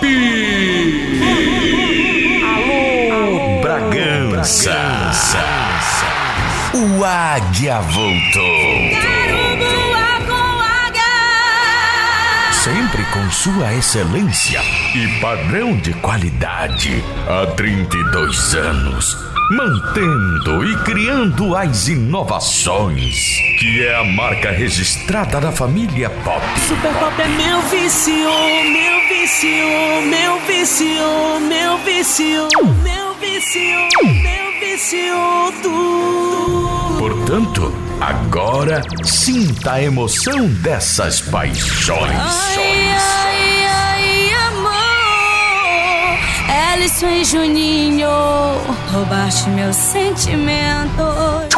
Pop! Alô, Bragança. O Águia voltou. Quero voar com águia. Sempre com sua excelência e padrão de qualidade. Há 32 anos. Mantendo e criando as inovações, que é a marca registrada da família Pop. Super Pop é meu vício, meu vício, meu vício, meu vício, meu vício, meu vício, tu. Portanto, agora sinta a emoção dessas paixões. Ai, ai, ai, amor. Ellison e Juninho, roubaste meus sentimentos.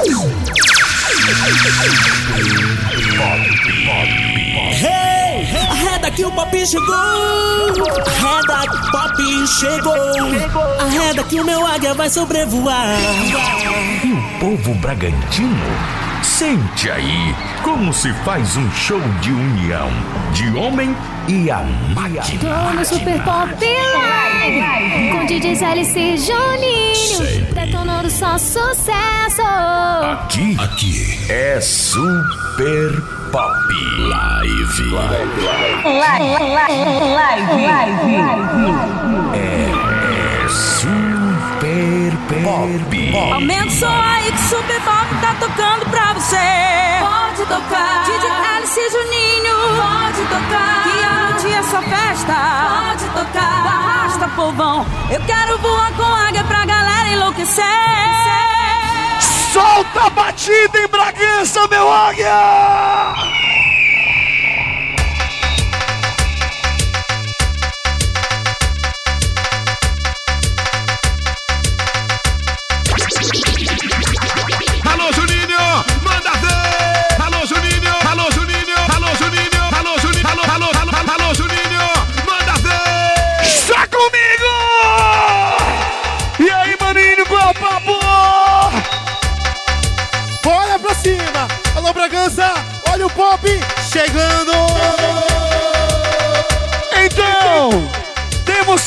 Hey, arreda que o pop chegou. Arreda que o pop chegou. Arreda que o meu águia vai sobrevoar. E o povo bragantino sente aí como se faz um show de união de homem e a máquina. Tô no Super Pop Live com DJs LC e Juninho, detonando só sucesso. Aqui, aqui é Super Pop Live. É Super Pop. Aumenta o som aí que o Super Pop tá tocando pra você. Pode tocar. DJ Alice Juninho. Pode tocar. Que a noite é só festa. Pode tocar. Arrasta, povão. Eu quero voar com águia pra galera enlouquecer. Solta a batida em Bragança, meu águia!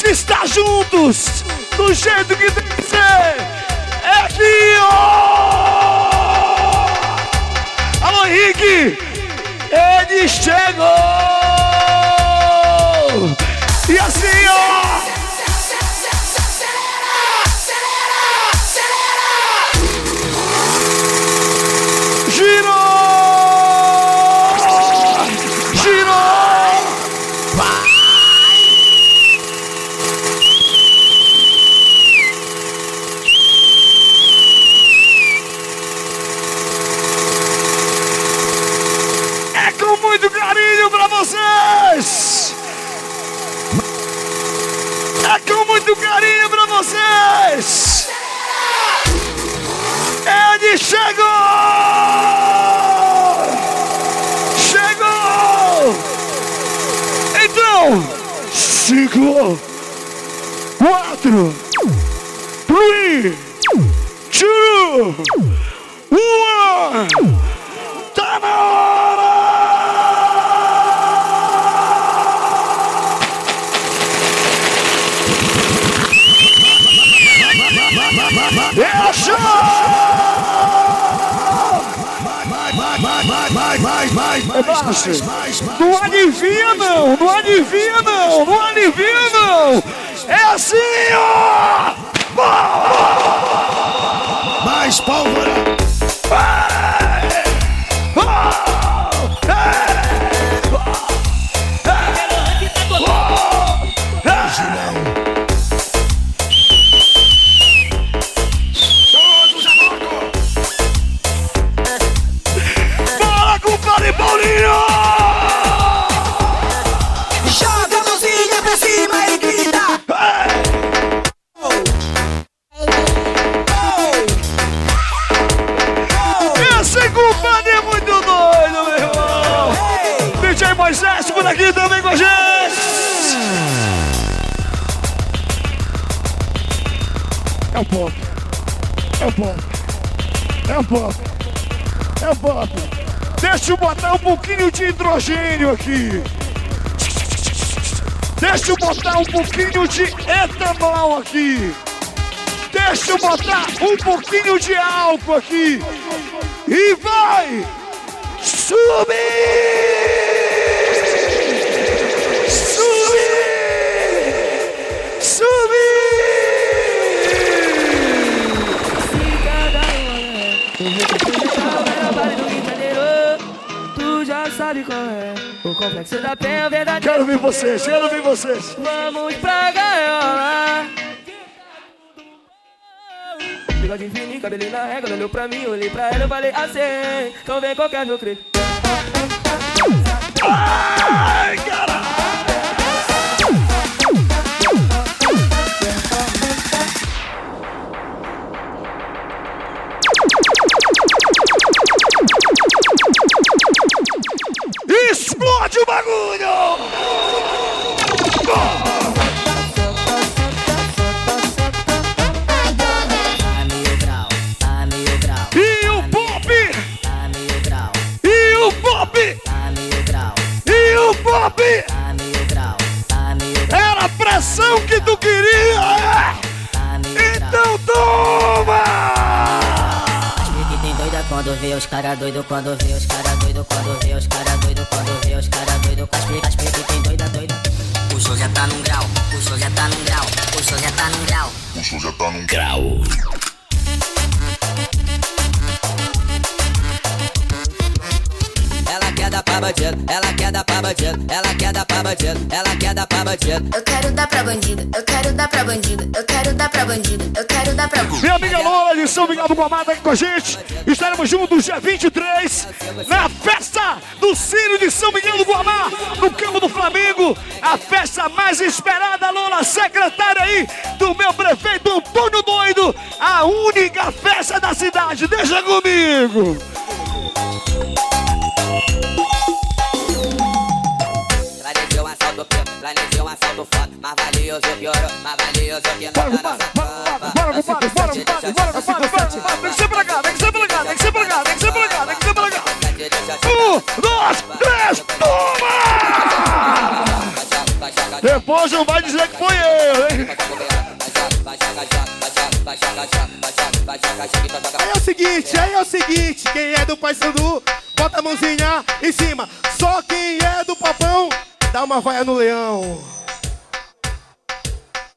Que estar juntos, do jeito que tem que ser. É ó! Alô, Henrique! Ele chegou! Mais pólvora! Pop! É o pop! Deixa eu botar um pouquinho de hidrogênio aqui. Deixa eu botar um pouquinho de etanol aqui. Deixa eu botar um pouquinho de álcool aqui. E vai subir! Complexo da penha verdadeira. Quero ver vocês, quero ver vocês. Vamos pra gaiola. Bigode fininho, cabelinho na régua, olhou pra mim, olhei pra ela, eu falei assim, então vem qualquer meu credo. Ai, caralho! Explode o bagulho! E o pop! E o pop! E o pop! Era a pressão que tu queria! é? Então toma! Quando vê os cara doido, quando vê os cara doido, quando vê os cara doido, quando vê os cara doido, caspe, caspe, que tem doida, doida. O show já tá num grau, o show já tá num grau, o show já tá num grau. O show já tá num grau. Quer dar pra bandido, ela quer dar pra bandido, ela quer dar pra bandido, ela quer dar pra bandido. Eu quero dar pra bandido, eu quero dar pra bandido, eu quero dar pra bandido, eu quero dar pra bandido. Minha amiga Lola de São Miguel do Guamá tá aqui com a gente. Estaremos juntos dia 23 na festa do Círio de São Miguel do Guamá, no campo do Flamengo. A festa mais esperada, Lola, secretária aí do meu prefeito Antônio Doido. A única festa da cidade. Deixa comigo. Assalto preto, planejei um assalto foda, mais valioso ouro, mais valioso que Bora, nota bora, nossa bora, compadre, bora, compadre, bora, compadre, bora. Tem que ser pra cá, tem que ser pra cá, tem que ser pra cá, tem que ser pra cá, tem que ser pra cá. Um, dois, três, toma! Depois não vai dizer que foi eu, hein? Aí é o seguinte, aí é o seguinte, quem é do Paysandu, bota a mãozinha em cima. Só quem é do Papão, dá uma vaia no leão.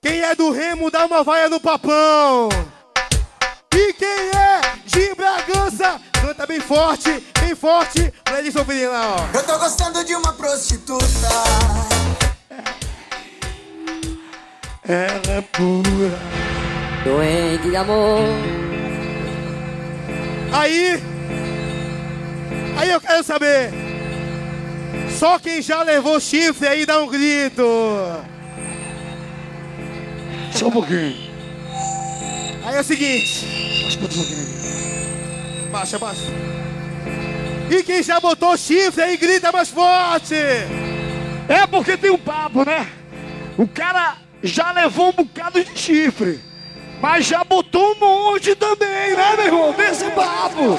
Quem é do Remo, dá uma vaia no Papão. E quem é de Bragança, canta bem forte, bem forte, pra eles ouvirem lá, ó. Eu tô gostando de uma prostituta. Ela é pura. Doente de amor. Aí, aí eu quero saber. Só quem já levou chifre aí dá um grito. Só um pouquinho. Aí é o seguinte. Baixa, baixa. E quem já botou chifre aí grita mais forte. É porque tem um papo, né? O cara já levou um bocado de chifre. Mas já botou um monte também, né, meu irmão? Desse papo.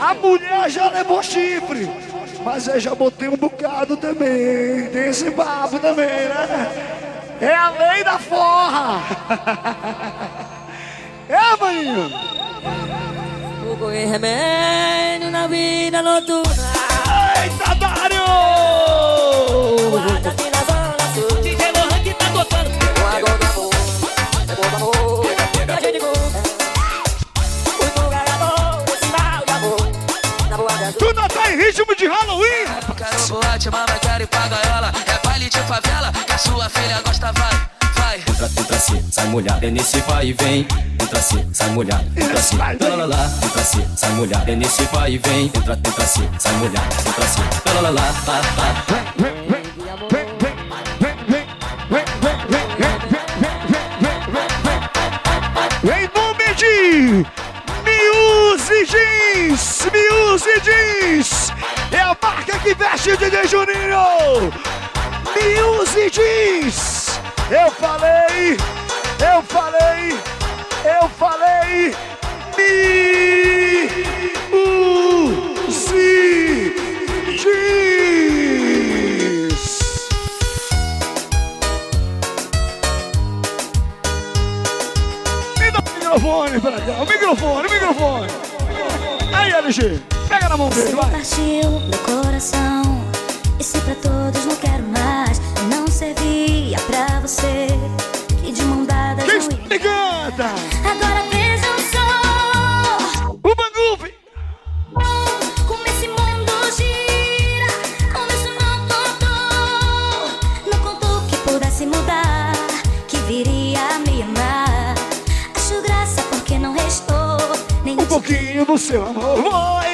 A mulher já levou chifre. Mas eu já botei um bocado também. Desse papo também, né? É a lei da forra. É, maninho? Fogo e remédio na vida noturna. Eita, Dário! De Halloween? Quero boate, mama, quero ir pra gaiola. É baile de favela, que a sua filha gosta, vai, vai. Entra, entra assim, sai molhado, é nesse vai e vem. Entra assim, sai molhado, entra assim, lá, lá, lá. Entra assim, sai molhado, é nesse vai e vem. Entra, entra assim, sai molhado, entra assim, lá, lá, lá, lá, lá. Em nome de Miuse Jeans, Miuse Jeans, marca que veste DJ Juninho! Muse Jeans! Eu falei! Eu falei! Eu falei! Muse Jeans! Me dá o microfone pra cá! O microfone, o microfone! Aí, LG! Pega na mão Você vai. partiu meu coração. E se pra todos não quero mais, não servia pra você. Que de mão ia. me canta? Agora vejam só. O Bangufe. Como esse mundo gira, como isso não contou. Não contou que pudesse mudar, que viria a me amar. Acho graça porque não restou nem Um pouquinho do seu amor.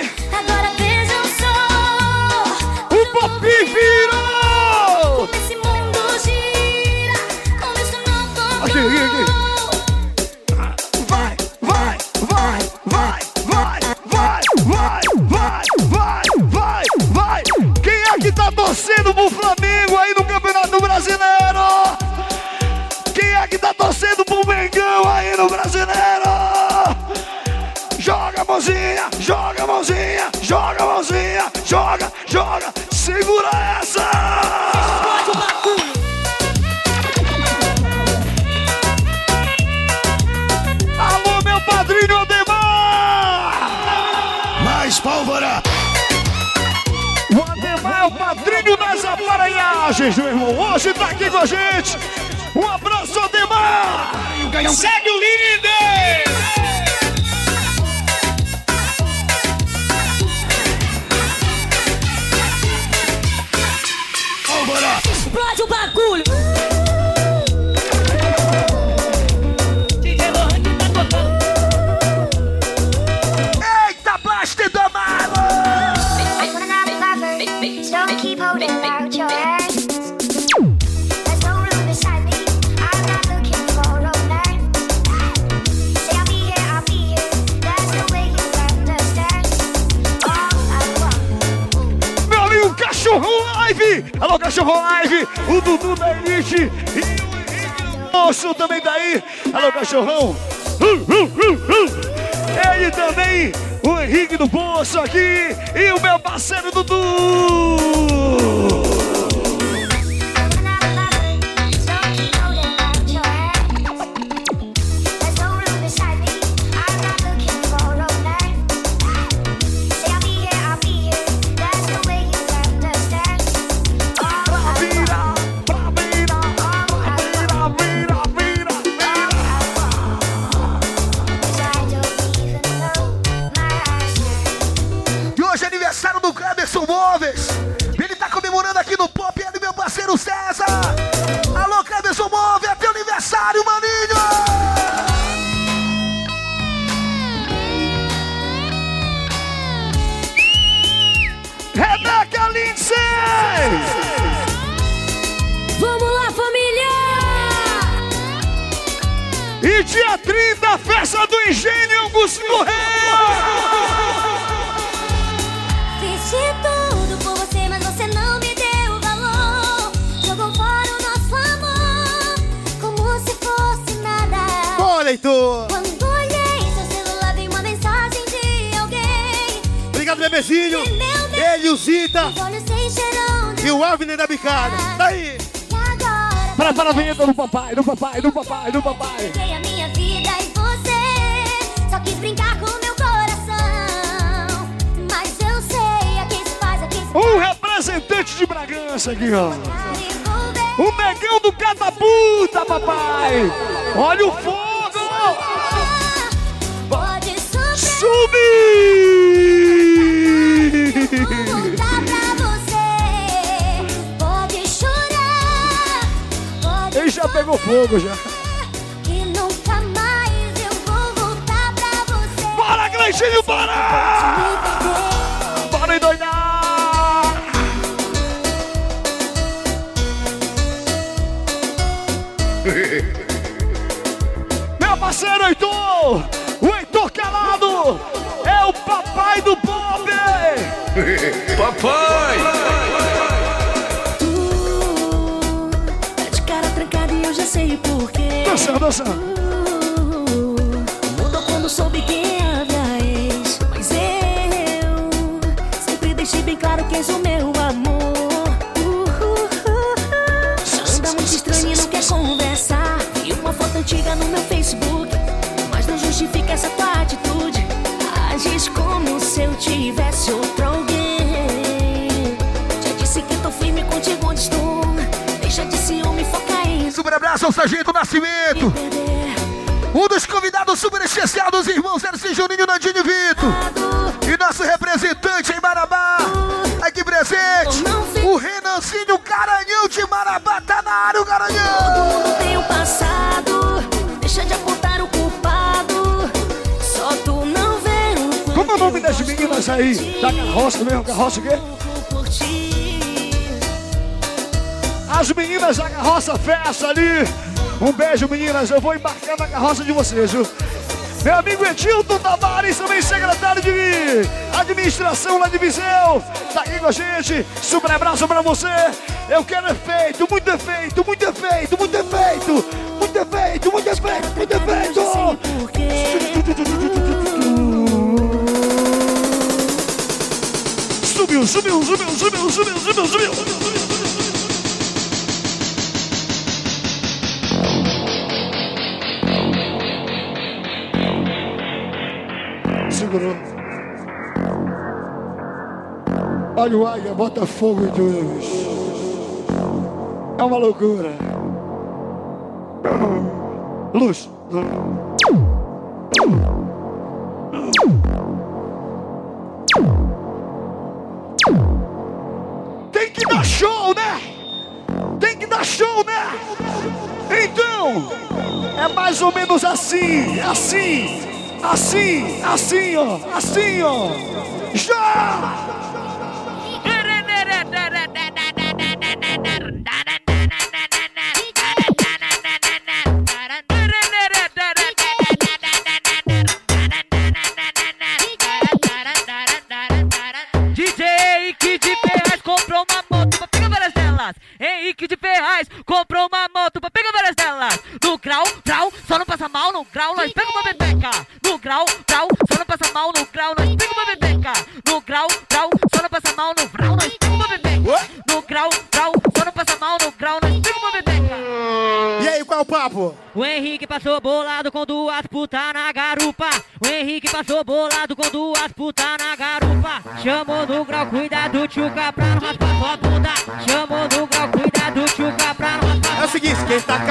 Mãozinha, joga a mãozinha, joga a mãozinha, joga, joga, segura essa! Alô, meu padrinho Ademar! Mais pólvora! O Ademar é o padrinho das aparelhagens, meu irmão. Hoje tá aqui com a gente. Um abraço, Ademar! Segue o líder! explode o bagulho. Eita, blast domado! Alô, Cachorro Live! O Dudu da Elite e o Henrique também daí! Alô, Cachorrão! Ele também, o Henrique do Poço aqui e o meu parceiro Dudu! Augusto Correia! Fiz de tudo por você, mas você não me deu valor. Jogou fora o nosso amor, como se fosse nada. Olha, Heitor! Quando olhei seu celular, vi uma mensagem de alguém. Obrigado, bebezinho! Ele, o Zita e o Avner da Bicada. Daí! E agora Para, para a vinheta do papai, do papai, do papai, do papai. Um representante de Bragança aqui, ó. O negão do catapulta, papai! Olha o fogo! Subir! Voltar pra você. Pode chorar. Pode Ele já pegou fogo já. Bora, Gleicinho, bora! Bora endoidar! Meu parceiro Heitor! O Heitor Calado! É o papai do pop! Papai! Tá de cara trancada e eu já sei porquê. Dançando, dançando. Mudou quando soube quem deixe bem claro que és o meu amor. Anda muito estranho e não quer conversar. E uma foto antiga no meu Facebook, mas não justifica essa tua atitude. Agis como se eu tivesse outro alguém. Já disse que tô firme contigo onde estou. Deixa de ciúme, foca em. Super abraço ao Sargento Nascimento. Um dos convidados super especial dos irmãos Erci Juninho Nandinho e Vitor. Nosso representante em Marabá, aqui presente, o Renancinho Garanhão de Marabá, tá na área o Garanhão. tem um passado, deixa de apontar o culpado. Só tu não vê um Como é o nome das meninas aí? Da carroça mesmo, carroça o quê? As meninas da carroça festa ali. Um beijo, meninas. Eu vou embarcar na carroça de vocês, viu? Meu amigo Edilton Tavares, também secretário de administração lá de Viseu, tá aqui com a gente. Super abraço pra você. Eu quero efeito, muito efeito, muito efeito, muito efeito, muito efeito, muito efeito, muito efeito. Subiu, subiu, subiu, subiu, subiu, subiu, subiu. Segurou. Olha o águia, bota fogo em tudo. bicho. É uma loucura. Luz. Tem que dar show, né? Tem que dar show, né? Então, é mais ou menos assim, assim, assim, assim, ó, assim, ó. Já!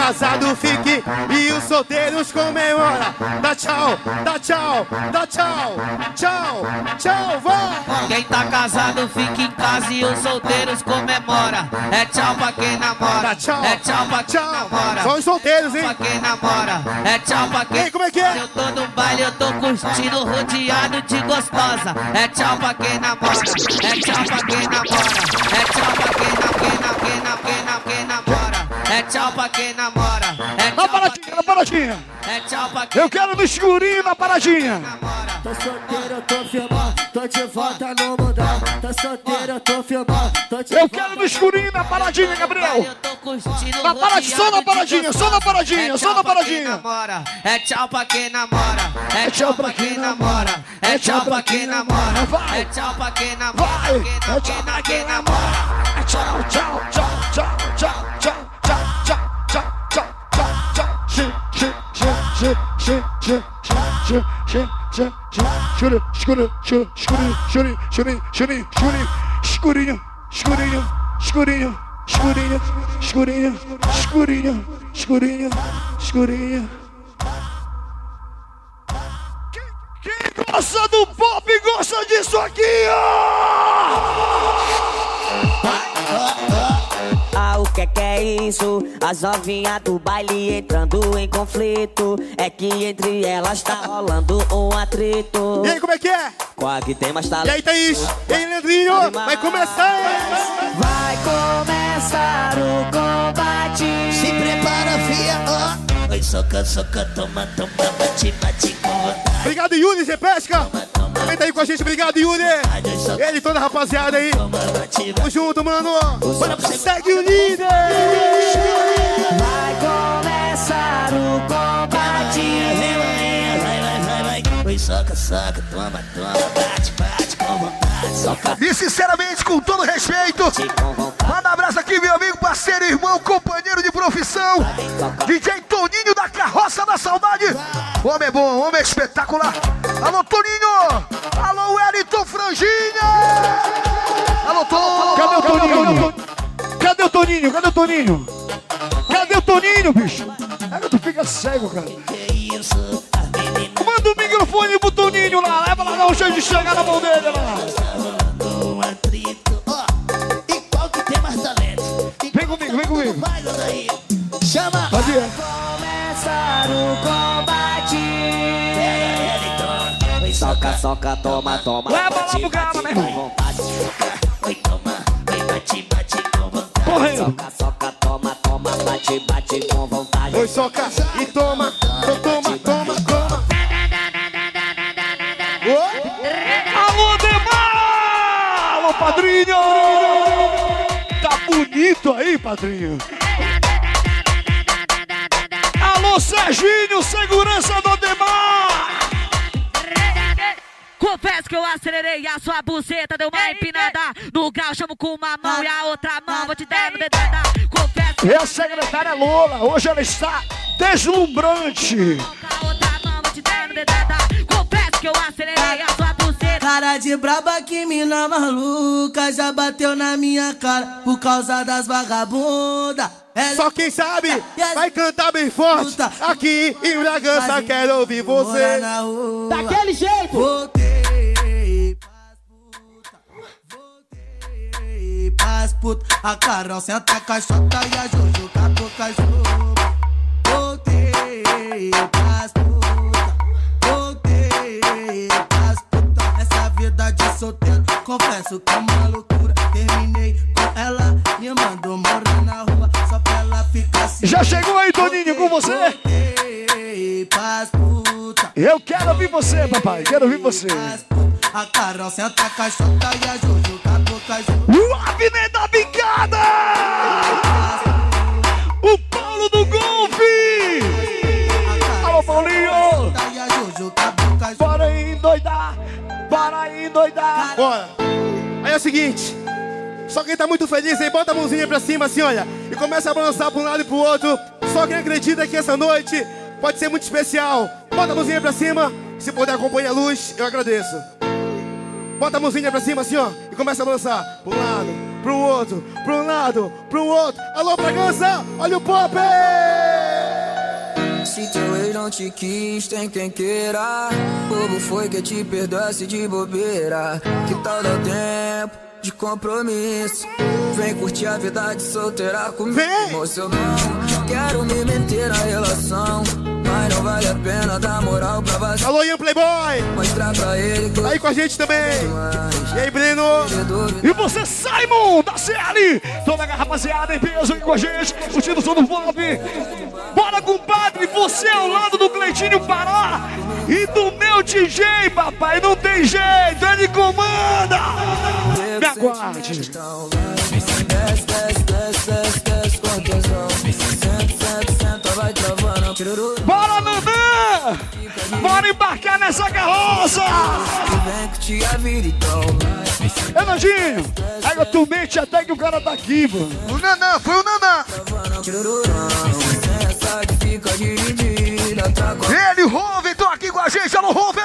Casado fique e os solteiros comemora. Dá tchau, dá tchau, dá tchau, tchau, tchau, vai! Quem tá casado fica em casa e os solteiros comemora. É tchau pra quem namora. tchau. É tchau pra quem namora. Só os solteiros, hein? Pra quem namora. É tchau pra quem. Ei, como é que é? Eu tô no baile, eu tô curtindo, rodeado de gostosa. É tchau pra quem namora. É tchau pra quem namora. É tchau pra quem na quem na quem na quem na quem namora. É tchau pra quem namora. É Na paradinha, na paradinha. É tchau pra quem Eu quero no escurinho na paradinha. Tô solteiro, eu tô filmando, tô de volta no mundão. Tô solteiro, eu tô filmando, tô de Eu quero no escurinho na paradinha, Gabriel. Na paradinha, só na paradinha, só na paradinha, só na paradinha. é tchau pra quem namora, é tchau pra quem namora, é tchau pra quem namora, é tchau pra quem namora, É tchau pra quem namora. É tchau, tchau, tchau, tchau, Escuro, escuro, escuro, escurinho, escurinho, escurinho, escurinho, escurinho, escurinho, escurinho, escurinho, escurinho, escurinho, escurinho. Quem gosta do pop gosta disso aqui, ó! O que que é isso? As novinhas do baile entrando em conflito. É que entre elas tá rolando um atrito. E aí, como é que é? Qual que tem mais E talento? aí, Thaís? E aí, Leandrinho? Vai começar! Vai começar o combate. Se prepara, fia, ó. Oi, soca, soca, toma, toma, bate, bate com vontade. Obrigado, Yuri, você pesca? Vem tá aí com a gente, obrigado, Yuri! Ele e toda a rapaziada aí. Tamo junto, mano! Bora, segue o líder! Vai começar o combate. Vai, vai, vai, vai. Oi, soca, soca, toma, toma, bate, bate. E sinceramente, com todo respeito, manda um abraço aqui, meu amigo, parceiro, irmão, companheiro de profissão, DJ Toninho da Carroça da Saudade. Homem é bom, homem é espetacular. Alô, Toninho! Alô, Wellington Franginha! Alô, Toninho! Cadê o Toninho? Cadê o Toninho? Cadê o Toninho? Cadê o Toninho, bicho. É que tu fica cego, cara. Manda o microfone pro Toninho lá. Leva lá, um jeito de chegar na mão dele lá. Um atrito, ó. E qual que tem mais talento? Vem comigo, vem comigo. Chama. Começar o combate. Pega ele, toma. Oi, Soca, soca, toma, toma. Leva lá pro cara, bate meu irmão. Oi, toma. Oi, bate, bate com vontade. Correndo. Soca, soca, toma, toma, bate, bate com vontade. Oi, soca e toma. Padrinho! Tá bonito aí, padrinho. Alô, Serginho, segurança do Demar! Confesso que eu acelerei a sua buceta, deu uma empinada. No grau, chamo com uma mão e a outra mão, vou te dar no dedada. Confesso E a secretária Lola, hoje ela está deslumbrante. com a outra mão, vou te dar no dedada. Confesso que eu acelerei a sua buceta. Cara de braba que mina maluca já bateu na minha cara por causa das vagabundas. Ela Só quem sabe vai cantar bem forte. Aqui em Bragança, quero ouvir você. Daquele jeito. Voltei voltei pras putas. A Carol senta a caixota e a Jojo catou cachorro. Voltei pras putas. Solteiro, confesso que é uma loucura. Terminei com ela, me mandou morar na rua só pra ela ficar assim. Já chegou aí, Toninho, com você? Eu quero ouvir você, papai, quero ouvir você. A Carol senta a caixota e a Jojo Abner da Endoidar! Bora. Aí é o seguinte. Só quem tá muito feliz aí, bota a mãozinha pra cima assim, olha. E começa a balançar pra um lado e pro outro. Só quem acredita que essa noite pode ser muito especial. Bota a mãozinha pra cima. Se puder acompanhar a luz, eu agradeço. Bota a mãozinha pra cima assim, ó. E começa a balançar. Pra um lado, pro outro, pra um lado, pro outro. Alô, Bragança! Olha o pop! Se teu ex não te quis, tem quem queira. Bobo foi que te perdoasse de bobeira. Que tal dar tempo de compromisso? Vem curtir a vida de solteira comigo. Moço, eu não quero me meter na relação. Mas não vale a pena dar moral pra você. Alô, Ian Playboy! Mostrar pra ele que Tá aí com a gente também. E aí, Breno? E você, Simon, da CL! Toda a rapaziada em peso aqui com a gente, curtindo o som do pop. Bora, compadre, você ao lado do Cleitinho Pará e do meu DJ, papai, não tem jeito, ele comanda! Me aguarde! Desce, desce, desce, desce, desce. Bora! Bora embarcar nessa carroça! Nandinho, aí tu mente até que o cara tá aqui, mano. O Nanã, foi o Nanã. Ele, Rove, tô aqui com a gente, alô, Rove!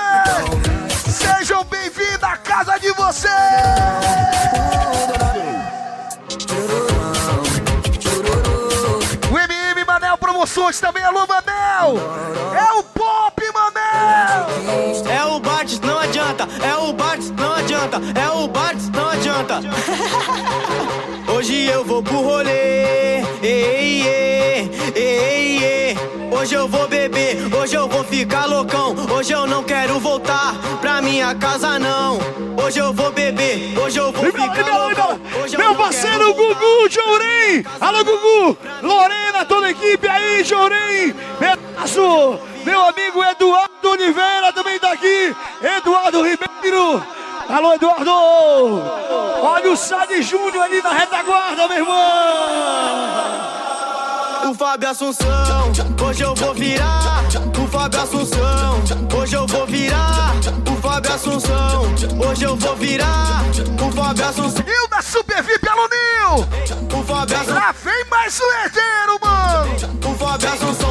Sejam bem-vindos à casa de vocês! Promoções também, alô, Manel! É o Pop, Manel! É o Bartz, não adianta. É o Bartz, não adianta. É o Bartz, não adianta. Hoje eu vou pro rolê. Ei, ei, ei, ei. Hoje eu vou beber, hoje eu vou ficar loucão. Hoje eu não quero voltar pra minha casa, não. Hoje eu vou beber, hoje eu vou ficar loucão. Hoje eu Meu parceiro Gugu Jourem! Alô, Gugu! Lorena, toda a equipe aí, Jourem! Pedaço! Meu amigo Eduardo Oliveira também tá aqui! Eduardo Ribeiro! Alô, Eduardo! Olha o Sade Júnior ali na retaguarda, meu irmão! O Fábio Assunção, hoje eu vou virar. O Fábio Assunção, hoje eu vou virar. O Fábio Assunção, hoje eu vou virar. O Fábio Assunção. E o da Super VIP, alô, Nil! O Fábio Assunção. Lá vem mais um herdeiro, mano! O Fábio Assunção.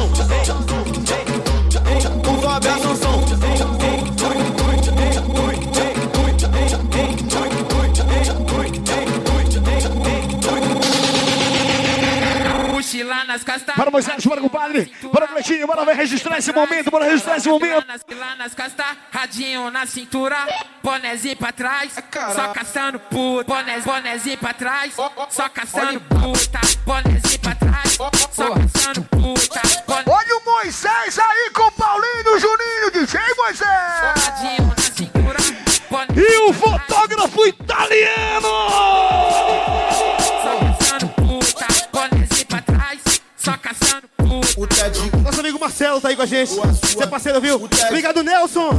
Para Moisés, para o compadre, para o Cleitinho, bora ver registrar esse momento, bora registrar esse momento. Lá nas costas, radinho na cintura, bonezinho pra trás, só caçando puta. Bonezinho pra trás, só caçando puta. Bonezinho pra trás, só caçando puta. Boné- Olha o Moisés aí com o Paulinho Juninho, DJ Moisés. Radinho na cintura, E o fotógrafo italiano! Nosso amigo Marcelo tá aí com a gente. Você é parceiro, viu? Obrigado, Nelson.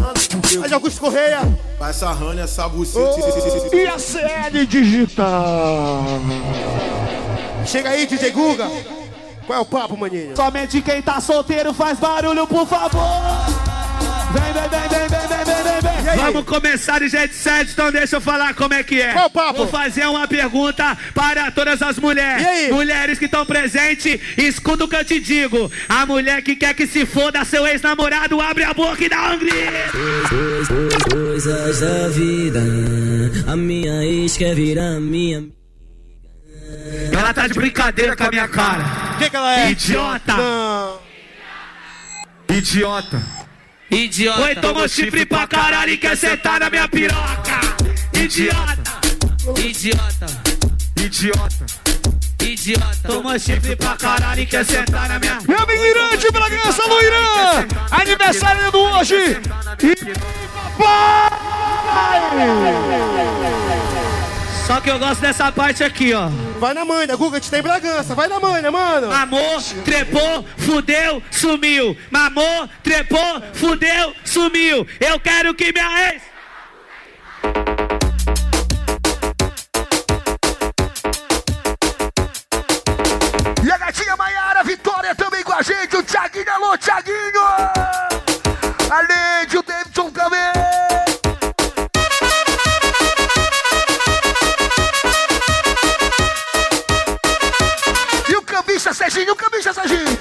Aí de Augusto Correia. Essa rana, essa buceta. E a CL Digital? Chega aí, DJ Guga. Qual é o papo, maninho? Somente quem tá solteiro faz barulho, por favor. Vem, vem, vem, vem, vem, vem, vem, vamos começar de jeito certo, então deixa eu falar como é que é. Qual papo? Vou fazer uma pergunta para todas as mulheres. Mulheres que estão presentes, escuta o que eu te digo. A mulher que quer que se foda seu ex-namorado, abre a boca e dá hungria. Coisas da vida, a minha ex quer virar minha. Ela tá de brincadeira com a minha cara. O que, que ela é? Idiota! Não. Idiota! Idiota. Oi, tomou chifre pra caralho e quer sentar na minha piroca. Idiota. Idiota. Idiota. Idiota. Tomou chifre pra caralho e quer sentar na minha Meu amigo Irã de Bragança, no Irã! Aniversário do hoje! E Só que eu gosto dessa parte aqui, ó. Vai na manha, Guga, a gente tá em Bragança. Vai na manha, mano. Mamou, trepou, fudeu, sumiu. Mamou, trepou, fudeu, sumiu. Eu quero que minha ex. E a gatinha Maiara Vitória também com a gente. O Thiaguinho, alô, Thiaguinho! Além O Cambista Serginho, Cambista Serginho.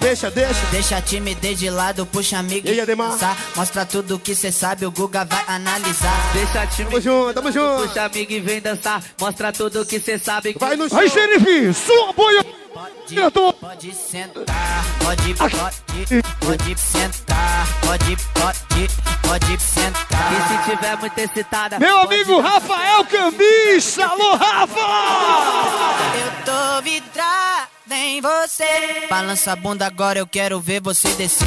Deixa, deixa. Deixa a timidez de lado, puxa amigo E aí, Ademar? dançar. Mostra tudo que cê sabe, o Guga vai analisar. Deixa time. Tamo junto, tamo junto. Puxa amigo e vem dançar. Mostra tudo que cê sabe. Vai no show. Aí, xerife, sua apoio! Diretor! Pode sentar, pode, pode, pode sentar, pode, pode, pode sentar. E se tiver muito excitada. Meu pode amigo Rafael Cambista! Alô, Rafa! Eu tô vidrada em você. Balança a bunda agora, eu quero ver você descer.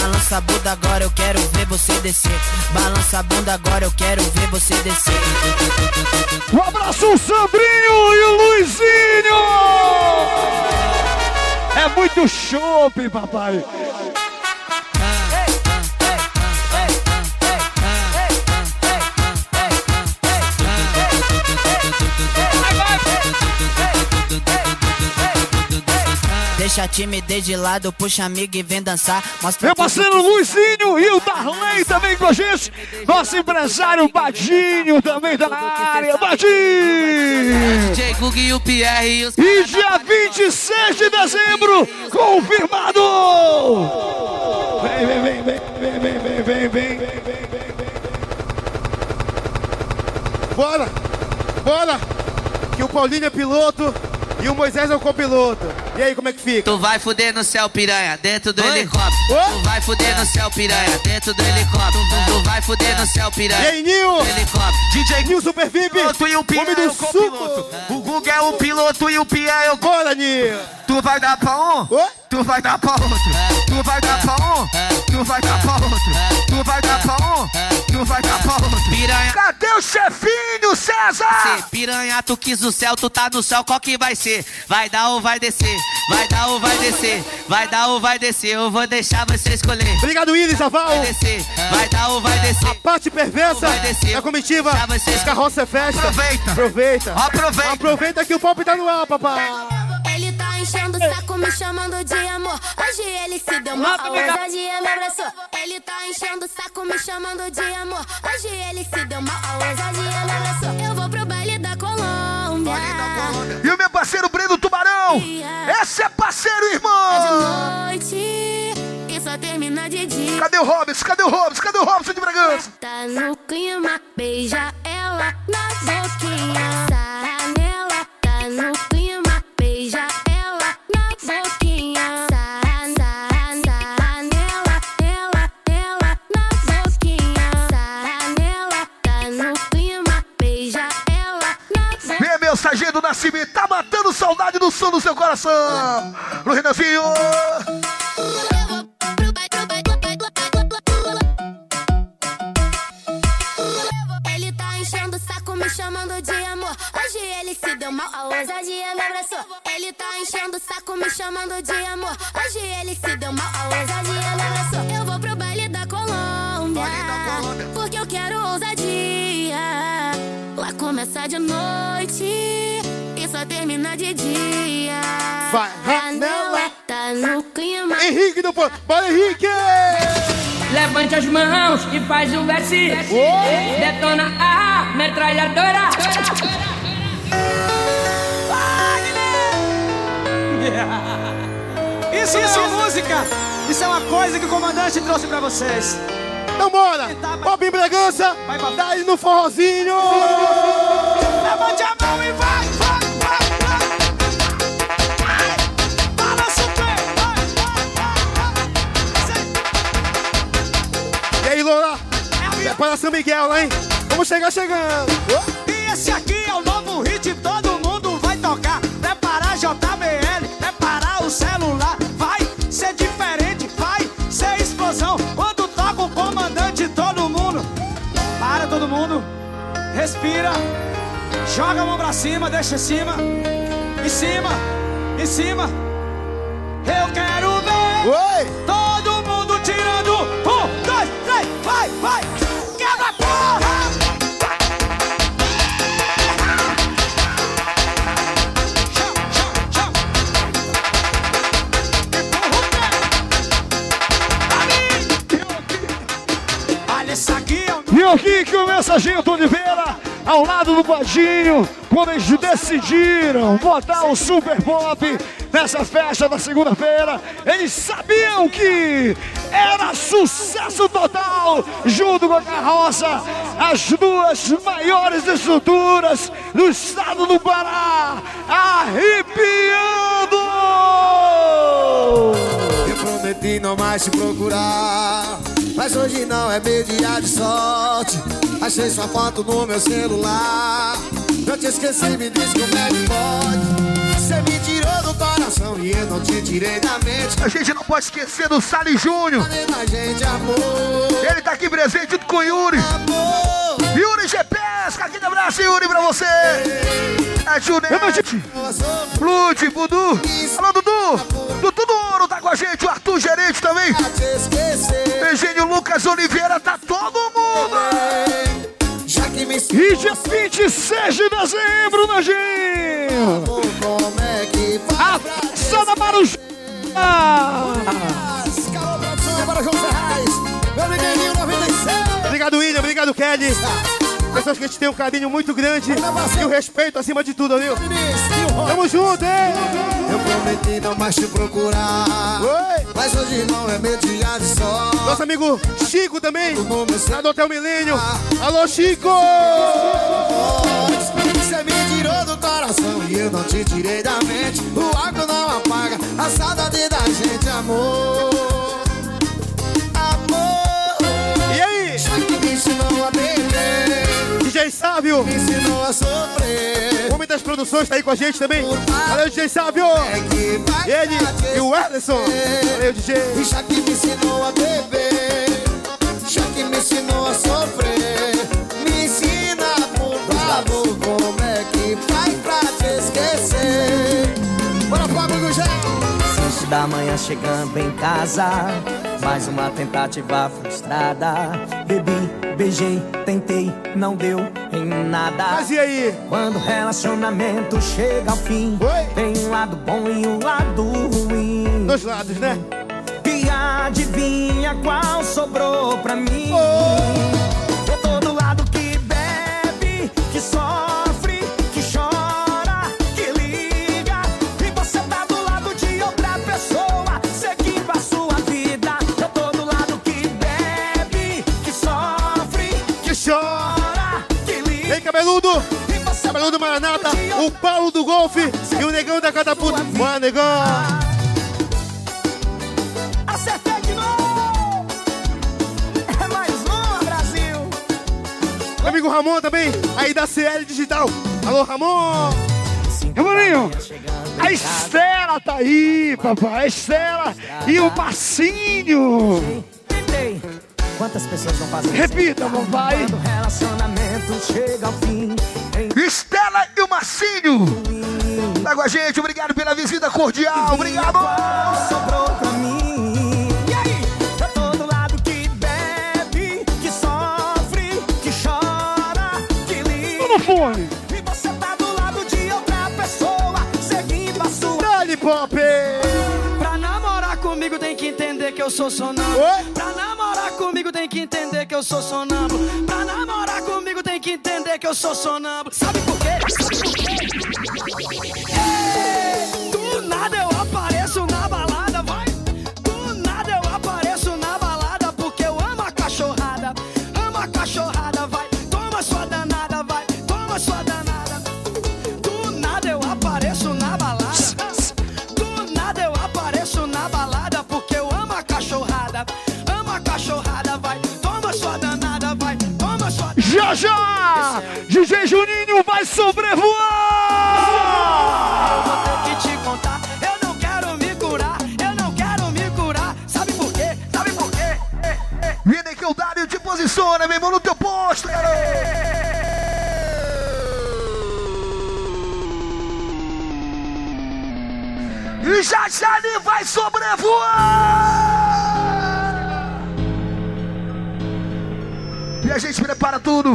Balança a bunda agora, eu quero ver você descer. Balança a bunda agora, eu quero ver você descer. Um abraço, o Sandrinho e o Luizinho! É muito chope, papai! Deixa a timidez de lado, puxa amigo e vem dançar. Mostra Meu parceiro Luizinho e o Darley também com a gente. Nosso empresário Badinho também tá na área. Badinho! DJ Gug e o Pierre e os E dia 26 de dezembro, confirmado! Vem, vem, vem, vem, vem, vem, vem, vem, vem, vem, vem. Bora! Bora! Que o Paulinho é piloto e o Moisés é o copiloto. E aí, como é que fica? Tu vai fuder no céu, piranha, dentro do helicóptero. Oi? Tu vai fuder no céu, piranha, dentro do helicóptero. Tu vai fuder no céu, piranha. E aí, Nil? helicóptero. DJ Nil Super VIP! Piloto e o Pierre Homem é do o copiloto. suco! O Guga é o piloto e o Pierre é o Bora, Nil! Tu vai dar pra um, Oi? tu vai dar pra outro. Tu vai dar pra um, tu vai dar pra outro. Tu vai dar pra um, tu vai dar pra outro. Piranha. Cadê o chefinho, César? Ser piranha, tu quis o céu, tu tá no céu, qual que vai ser? Vai dar ou vai descer? Vai dar ou vai descer? Vai dar ou vai descer? Eu vou deixar você escolher. Obrigado, Iris Aval! Vai descer, vai dar ou vai descer? Parte perversa Vai descer. da comitiva vai ser. Os Carroça é Festa. Aproveita. Aproveita! Aproveita. Aproveita que o pop tá no ar, papai! Ele tá enchendo o saco, me chamando de amor. Hoje ele se deu mal, hoje ele me abraçou. Ele tá enchendo o saco, me chamando de amor. Hoje ele se deu mal, hoje ele me abraçou. Eu vou pro baile da Colômbia. E o meu parceiro Breno Tubarão. Esse é parceiro, irmão. De noite, isso só termina de dia. Cadê o Robson? Cadê o Robson? Cadê o Robson de Bragança? Tá no clima, beija ela na boquinha. Tá matando saudade do som do seu coração. No Renanzinho. Ele tá enchendo o saco, me chamando de amor. Hoje ele se deu mal, a ousadia me abraçou. Ele tá enchendo o saco, me chamando de amor. Hoje ele se deu mal, a ousadia me abraçou. Eu vou pro baile da Colômbia, porque eu quero ousadia. Lá começa de noite só termina de dia. Vai, Ranela, tá no clima. Henrique do Pô. Bora, Henrique! Levante as mãos e faz o verse. Detona a metralhadora. Isso, não é uma música! Isso é uma coisa que o comandante trouxe pra vocês. Então bora! Em Bragança, dá aí no forrozinho! Levante a mão e vai, Prepara São Miguel lá, hein? Vamos chegar chegando! E esse aqui é o novo hit, todo mundo vai tocar. Preparar JBL, preparar o celular. Vai ser diferente, vai ser explosão. Quando toca o comandante, todo mundo. Para todo mundo, respira. Joga a mão pra cima, deixa em cima. Em cima, em cima. Eu quero ver todo mundo tirando. Um, dois, três, vai, vai. Quebra porra! E aqui que o Mensagento Oliveira, ao lado do Badinho, quando eles decidiram botar o Super Pop nessa festa da segunda-feira, eles sabiam que era sucesso total, junto com a carroça, as duas maiores estruturas do estado do Pará, arrepiando! Eu prometi não mais te procurar Mas hoje não é meu dia de sorte Achei sua foto no meu celular Eu te esqueci, me diz como é que pode Você me tirou do coração e eu não te tirei da mente A gente não pode esquecer do Sally Júnior. Amor Ele tá aqui presente junto com o Yuri. Yuri GPS, aqui no abraço, Yuri, pra você. A Junete, Lute, Budu. Alô, Dudu. Dudu do Ouro tá com a gente. O Arthur Gerente também. Eugênio Lucas Oliveira, tá todo mundo. E dia 26 de dezembro, Nojinho! A festa da Marujá! Bora, João Serrais Meu amiguinho 97 Obrigado, William. Obrigado, Kelly. Pessoas que a gente tem um carinho muito grande e o respeito acima de tudo, viu? Tamo junto, hein? Eu prometi não mais te procurar Mas hoje não é meu dia de sorte Nosso amigo Chico também, lá do Hotel Milênio. Alô, Chico! Você me tirou do coração e eu não te tirei da mente O álcool não apaga a saudade da gente, amor Amor E aí? Que me ensinou a beber DJ Sávio. Me ensinou a sofrer O Homem das Produções tá aí com a gente também. Valeu, DJ Sávio! E ele e o Ederson. Valeu, DJ. Já que me ensinou a beber Já que me ensinou a sofrer da manhã chegando em casa. Mais uma tentativa frustrada. Bebi, beijei, tentei, não deu em nada. Mas e aí? Quando o relacionamento chega ao fim Tem um lado bom e um lado ruim. Dois lados, né? E adivinha qual sobrou pra mim? Eu Maranata, o Paulo do Golfe e o Negão da Catapulta. Bora, Negão! Acertei de novo! É mais uma, Brasil! Meu amigo Ramon também, aí da CL Digital. Alô, Ramon! Ramoninho, a Estela tá aí, papai. A Estela e o Marcinho. Tentei. Quantas pessoas não fazem Repita, papai. Quando o relacionamento chega ao fim. Estela e o Marcinho. Tá com a gente, obrigado pela visita cordial. Obrigado. Sobrou pra mim. E aí? Eu tô do lado que bebe, que sofre, que chora, que liga. no fone. E você tá do lado de outra pessoa, seguindo a sua. Dale, Pop! Pra namorar comigo tem que entender que eu sou sonâmbulo. Pra namorar comigo que entender que eu sou sonâmbulo. Pra namorar comigo tem que entender que eu sou sonâmbulo. Sabe por quê? Sabe por quê? Já já! DJ Juninho vai sobrevoar! Eu vou ter que te contar. Eu não quero me curar. Eu não quero me curar. Sabe por quê? Sabe por quê? Vem que o Dário te posiciona, meu irmão, no teu posto, garoto. E já já ele vai sobrevoar! E a gente prepara tudo.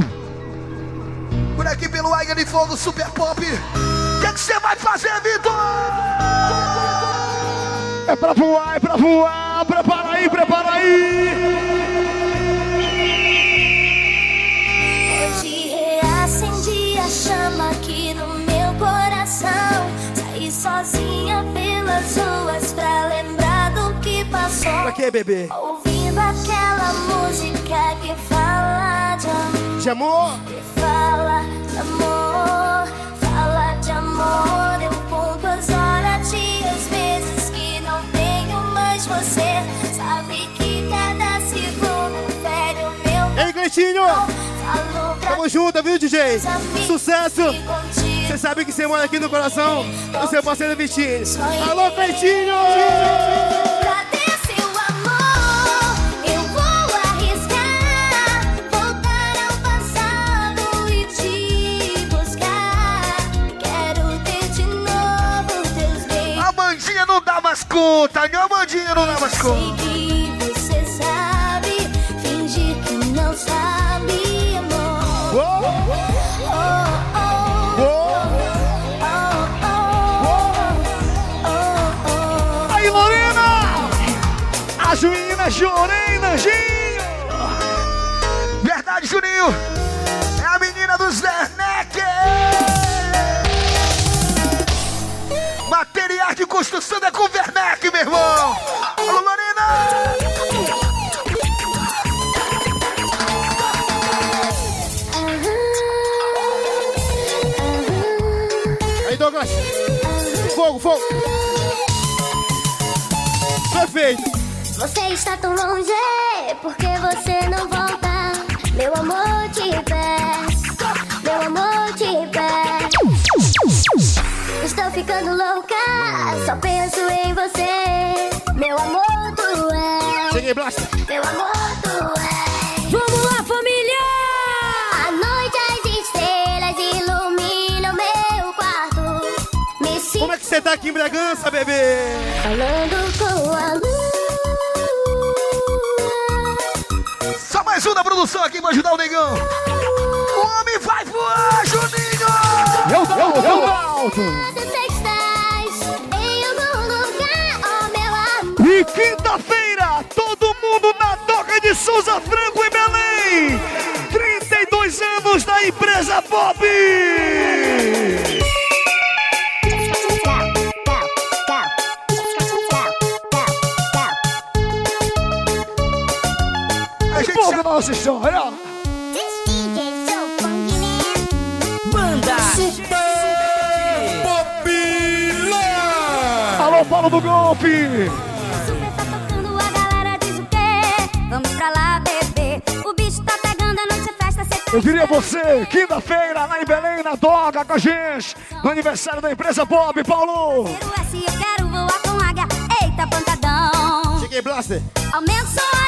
Por aqui pelo Águia de Fogo Super Pop. O que é você vai fazer, Vitor? É pra voar, é pra voar! Prepara aí, prepara aí! Hoje reacendi a chama aqui no meu coração. Saí sozinha pelas ruas pra lembrar do que passou. Pra quê, bebê? Ouvindo aquela música que fala de amor. Fala de amor. Fala de amor. Eu conto as horas, dias, vezes que não tenho mais você. Sabe que cada segundo fere o meu Ei, Cleitinho! Tamo junto, viu, DJ? Sucesso! Você sabe que você mora aqui no coração do seu parceiro Vitinho. Alô, Cleitinho! Mandinha não dá mais conta, não, a Mandinha não dá mais Sei conta. que você sabe fingir que não sabe, amor. Oh, Aí, Lorena! As meninas Jorena, Ginho! Verdade, Juninho! É a menina dos Werneck! Materiais de construção é com Perfeito! Você está tão longe, porque você não volta? Meu amor, te peço, meu amor, te peço. Estou ficando louca, só penso em você. Meu amor, tu és. Cheguei, Blast! Meu amor, tu és. Vamos lá, família! À noite as estrelas iluminam meu quarto. Me Como é que você tá aqui em Bragança, bebê? falando com a luz. Produção aqui pra ajudar o negão! O homem vai voar, Juninho! Eu, eu, eu alto! Eu meu amor. E quinta-feira, todo mundo na Doca de Souza Franco em Belém! 32 anos da empresa Pop! Nossa história. É, Manda! Super Popila! Alô, Paulo do Golpe! Super tá tocando, a galera diz o quê? Vamos pra lá, bebê. O bicho tá pegando, a noite é tá a festa. Eu queria você, quinta-feira, lá em Belém, na Doga, com a gente. No aniversário da empresa Bob, Paulo! Eu quero voar com H, eita pancadão. Cheguei, Blaster. Aumenta o som